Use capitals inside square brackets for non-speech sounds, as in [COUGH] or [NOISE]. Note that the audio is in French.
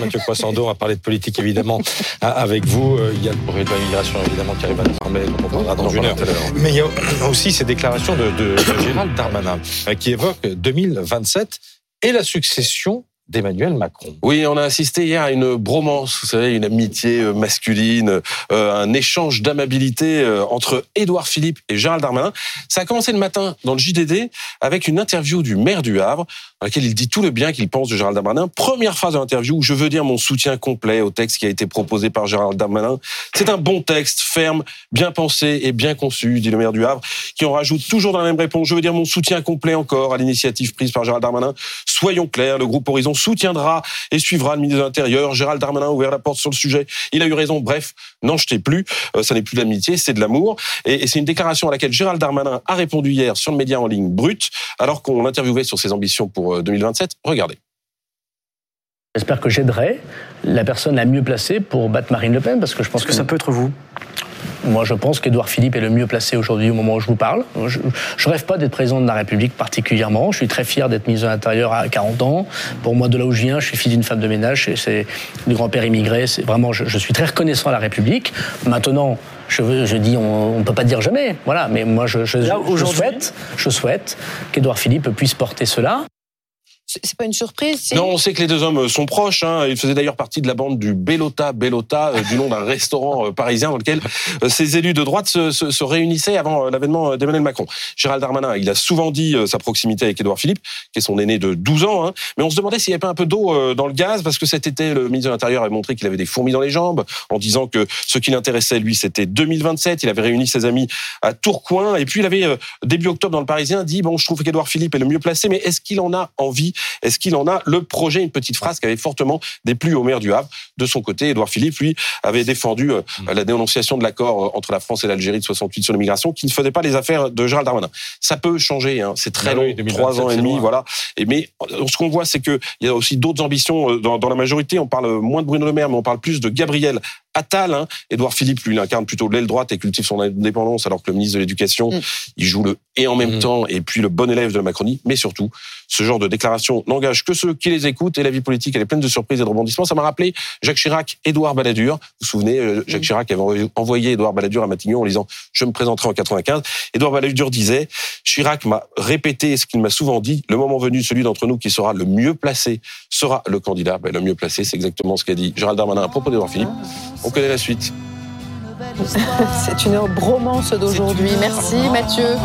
Mathieu Poissando, on va parler de politique évidemment avec vous. Euh, il y a le projet de l'immigration évidemment qui arrive à désormais, on parlera dans une heure. Mais il y a aussi ces déclarations de, de, de Gérald Darmanin euh, qui évoquent 2027 et la succession d'Emmanuel Macron. Oui, on a assisté hier à une bromance, vous savez, une amitié euh, masculine, euh, un échange d'amabilité euh, entre Édouard Philippe et Gérald Darmanin. Ça a commencé le matin dans le JDD avec une interview du maire du Havre dans laquelle il dit tout le bien qu'il pense de Gérald Darmanin. Première phrase de l'interview, je veux dire mon soutien complet au texte qui a été proposé par Gérald Darmanin. C'est un bon texte, ferme, bien pensé et bien conçu, dit le maire du Havre, qui en rajoute toujours dans la même réponse, je veux dire mon soutien complet encore à l'initiative prise par Gérald Darmanin. Soyons clairs, le groupe Horizon soutiendra et suivra le ministre de l'Intérieur. Gérald Darmanin a ouvert la porte sur le sujet. Il a eu raison. Bref, n'en jetez plus. Euh, ça n'est plus de l'amitié, c'est de l'amour. Et c'est une déclaration à laquelle Gérald Darmanin a répondu hier sur le média en ligne Brut, alors qu'on l'interviewait sur ses ambitions pour 2027. Regardez. J'espère que j'aiderai la personne la mieux placée pour battre Marine Le Pen, parce que je pense que, que ça peut être vous? Moi, je pense qu'Édouard Philippe est le mieux placé aujourd'hui au moment où je vous parle. Je ne rêve pas d'être président de la République particulièrement. Je suis très fier d'être ministre de l'Intérieur à 40 ans. Pour moi, de là où je viens, je suis fils d'une femme de ménage. C'est du grand-père immigré. C'est vraiment, je, je, suis très reconnaissant à la République. Maintenant, je, je dis, on ne peut pas dire jamais. Voilà, mais moi, je, je, Là, je souhaite, je souhaite qu'Édouard Philippe puisse porter cela c'est pas une surprise. Non, on sait que les deux hommes sont proches. Hein. Ils faisaient d'ailleurs partie de la bande du Bellota Bellota, euh, du nom d'un [LAUGHS] restaurant euh, parisien dans lequel euh, ces élus de droite se réunissaient avant l'avènement d'Emmanuel Macron. Gérald Darmanin, il a souvent dit sa proximité avec Édouard Philippe, qui est son aîné de 12 ans. Hein. Mais on se demandait s'il n'y avait pas un peu d'eau dans le gaz, parce que cet été, le ministre de l'Intérieur avait montré qu'il avait des fourmis dans les jambes, en disant que ce qui l'intéressait, lui, c'était 2027. Il avait réuni ses amis à Tourcoing. Et puis, il avait, début octobre, dans le Parisien, dit, bon, je trouve qu'Édouard Philippe est le mieux placé, mais est-ce qu'il en a envie Est-ce qu'il en a le projet, une petite phrase qui avait fortement déplu au maire du Havre. De son côté, Édouard Philippe, lui, avait défendu euh, la dénonciation de l'accord euh, entre la France et l'Algérie de 68 sur l'immigration, qui ne faisait pas les affaires de Gérald Darmanin. Ça peut changer, hein. c'est très long, trois ans et demi, voilà. Et mais euh, ce qu'on voit, c'est qu'il y a aussi d'autres ambitions dans, dans la majorité. On parle moins de Bruno Le Maire, mais on parle plus de Gabriel Attal. Hein. Édouard Philippe, lui, il incarne plutôt l'aile droite et cultive son indépendance, alors que le ministre de l'Éducation, mmh. il joue le et en même mmh. temps, et puis le bon élève de la Macronie. Mais surtout, ce genre de déclaration n'engage que ceux qui les écoutent, et la vie politique, elle est pleine de surprises et de rebondissements. Ça m'a rappelé Jacques Chirac, Édouard Balladur. Vous vous souvenez, euh, Jacques mmh. Chirac avait envoyé Édouard Balladur à Matignon en disant « Je me présenterai en 95 ». Édouard Balladur disait « Chirac m'a répété ce qu'il m'a souvent dit, le moment venu, celui d'entre nous qui sera le mieux placé sera le candidat. Ben, » Le mieux placé, c'est exactement ce qu'a dit Gérald Darmanin à propos d'Édouard Philippe. On connaît la suite. C'est une bromance d'aujourd'hui. Merci Mathieu.